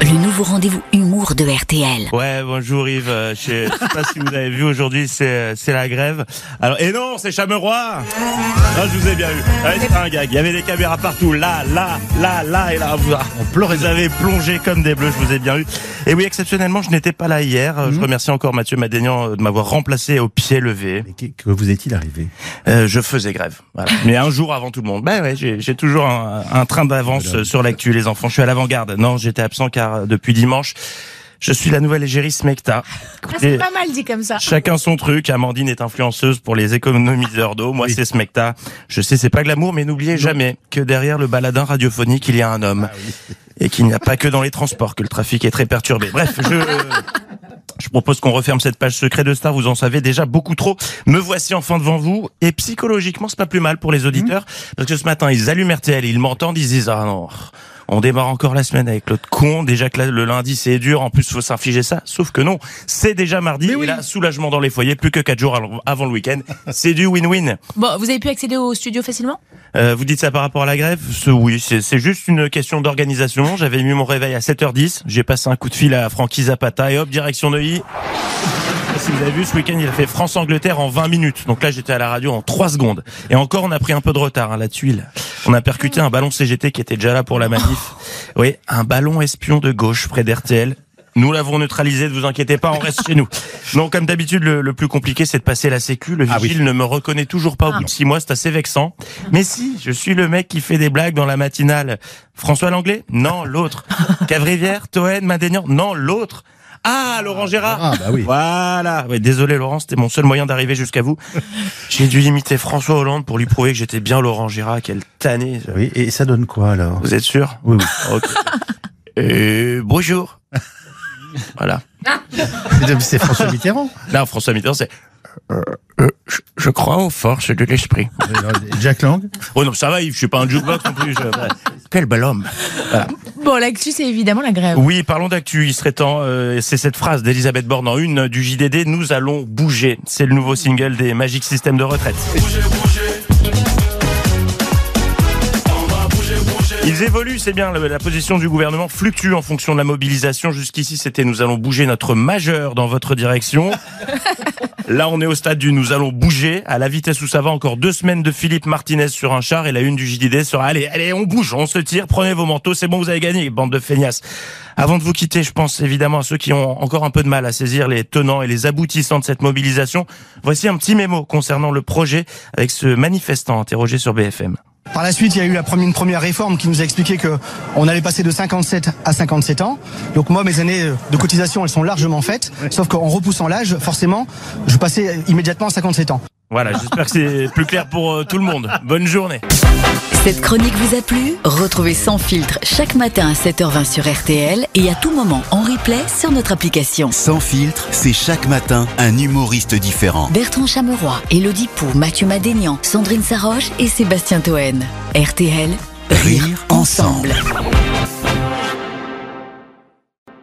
le nouveau rendez-vous humour de RTL. Ouais, bonjour Yves. Euh, Je sais je sais pas si vous avez vu aujourd'hui, c'est c'est la grève. Alors et non, c'est Chameroy. Non, je vous ai bien vu. Ouais, C'était un gag. Il y avait des caméras partout, là, là, là, là et là. Vous, ah, on pleurait. Vous avez plongé comme des bleus. Je vous ai bien vu. Et oui, exceptionnellement, je n'étais pas là hier. Euh, Je remercie encore Mathieu Madénian euh, de m'avoir remplacé au pied levé. Mais que, vous est-il arrivé? Euh, je faisais grève. Voilà. Mais un jour avant tout le monde. Ben ouais, j'ai j'ai toujours un, un train d'avance euh, sur l'actu, les enfants. Je suis à l'avant-garde. Non, j'étais absent car euh, depuis dimanche, je suis la nouvelle égérie Smecta. Ah, c'est pas mal dit comme ça. Chacun son truc. Amandine est influenceuse pour les économiseurs d'eau. Moi, c'est Smecta. Je sais, c'est pas glamour, mais n'oubliez jamais que derrière le baladin radiophonique, il y a un homme. Et qu'il n'y a pas que dans les transports que le trafic est très perturbé. Bref, je... Je propose qu'on referme cette page secret de Star, vous en savez déjà beaucoup trop. Me voici enfin devant vous, et psychologiquement, c'est pas plus mal pour les auditeurs, parce que ce matin, ils allument RTL, ils m'entendent, ils disent, ah non, on démarre encore la semaine avec l'autre con, déjà que là, le lundi c'est dur, en plus faut s'infliger ça, sauf que non, c'est déjà mardi, et là, soulagement dans les foyers, plus que quatre jours avant- le week-end, c'est du win-win. Bon, vous avez pu accéder au studio facilement? Euh, vous dites ça par rapport à la grève? Ce- Oui, c'est c'est juste une question d'organisation. J'avais mis mon réveil à 7h10. J'ai passé un coup de fil à Francky Zapata. Et hop, direction Neuilly. Si vous avez vu, ce week-end, il a fait France-Angleterre en 20 minutes. Donc là, j'étais à la radio en 3 secondes. Et encore, on a pris un peu de retard hein, là-dessus. là. On a percuté un ballon CGT qui était déjà là pour la manif. Oui, un ballon espion de gauche près d'RTL. Nous l'avons neutralisé, ne vous inquiétez pas, on reste chez nous. Non, comme d'habitude, le, le plus compliqué, c'est de passer la sécu. Le Ah oui. vigile ne me reconnaît toujours pas au bout de six mois, c'est assez vexant. Mais si, je suis le mec qui fait des blagues dans la matinale. François Langlais Non, l'autre. Cavrivière, Toen, Madénian Non, l'autre. Ah, Laurent Gérard Ah, bah oui. Voilà. Ouais, désolé Laurent, c'était mon seul moyen d'arriver jusqu'à vous. J'ai dû imiter François Hollande pour lui prouver que j'étais bien Laurent Gérard. Quelle tannée. Oui, et ça donne quoi alors? Vous êtes sûr? Oui, oui. Ok. Euh, bonjour. Voilà. C'est François Mitterrand. Là, François Mitterrand, c'est... Euh, euh, je, je crois aux forces de l'esprit. Jack Lang? Oh non, ça va, Yves, je suis pas un jukebox non plus. je- Quel bel homme. Voilà. Bon, l'actu, c'est évidemment la grève. Oui, parlons d'actu. Il serait temps. euh, c'est cette phrase d'Elisabeth Borne en une du JDD. Nous allons bouger. C'est le nouveau single des Magic System de retraite. Ils évoluent, c'est bien. La la position du gouvernement fluctue en fonction de la mobilisation. Jusqu'ici, c'était nous allons bouger notre majeur dans votre direction. Là, on est au stade du nous allons bouger. À la vitesse où ça va, encore deux semaines de Philippe Martinez sur un char et la une du JDD sera allez, allez, on bouge, on se tire, prenez vos manteaux, c'est bon, vous avez gagné, bande de feignasses. Avant de vous quitter, je pense évidemment à ceux qui ont encore un peu de mal à saisir les tenants et les aboutissants de cette mobilisation. Voici un petit mémo concernant le projet avec ce manifestant interrogé sur BFM. Par la suite, il y a eu la première, une première réforme qui nous a expliqué que on allait passer de 57 à 57 ans. Donc moi, mes années de cotisation, elles sont largement faites. Sauf qu'en repoussant l'âge, forcément, je passais immédiatement à 57 ans. Voilà, j'espère que c'est plus clair pour euh, tout le monde. Bonne journée. Cette chronique vous a plu? Retrouvez Sans filtre chaque matin à 7h20 sur RTL et à tout moment en replay sur notre application. Sans filtre, c'est chaque matin un humoriste différent. Bertrand Chameroy, Elodie Pou, Mathieu Madénian, Sandrine Saroche et Sébastien Toen. RTL, Rire ensemble. ensemble.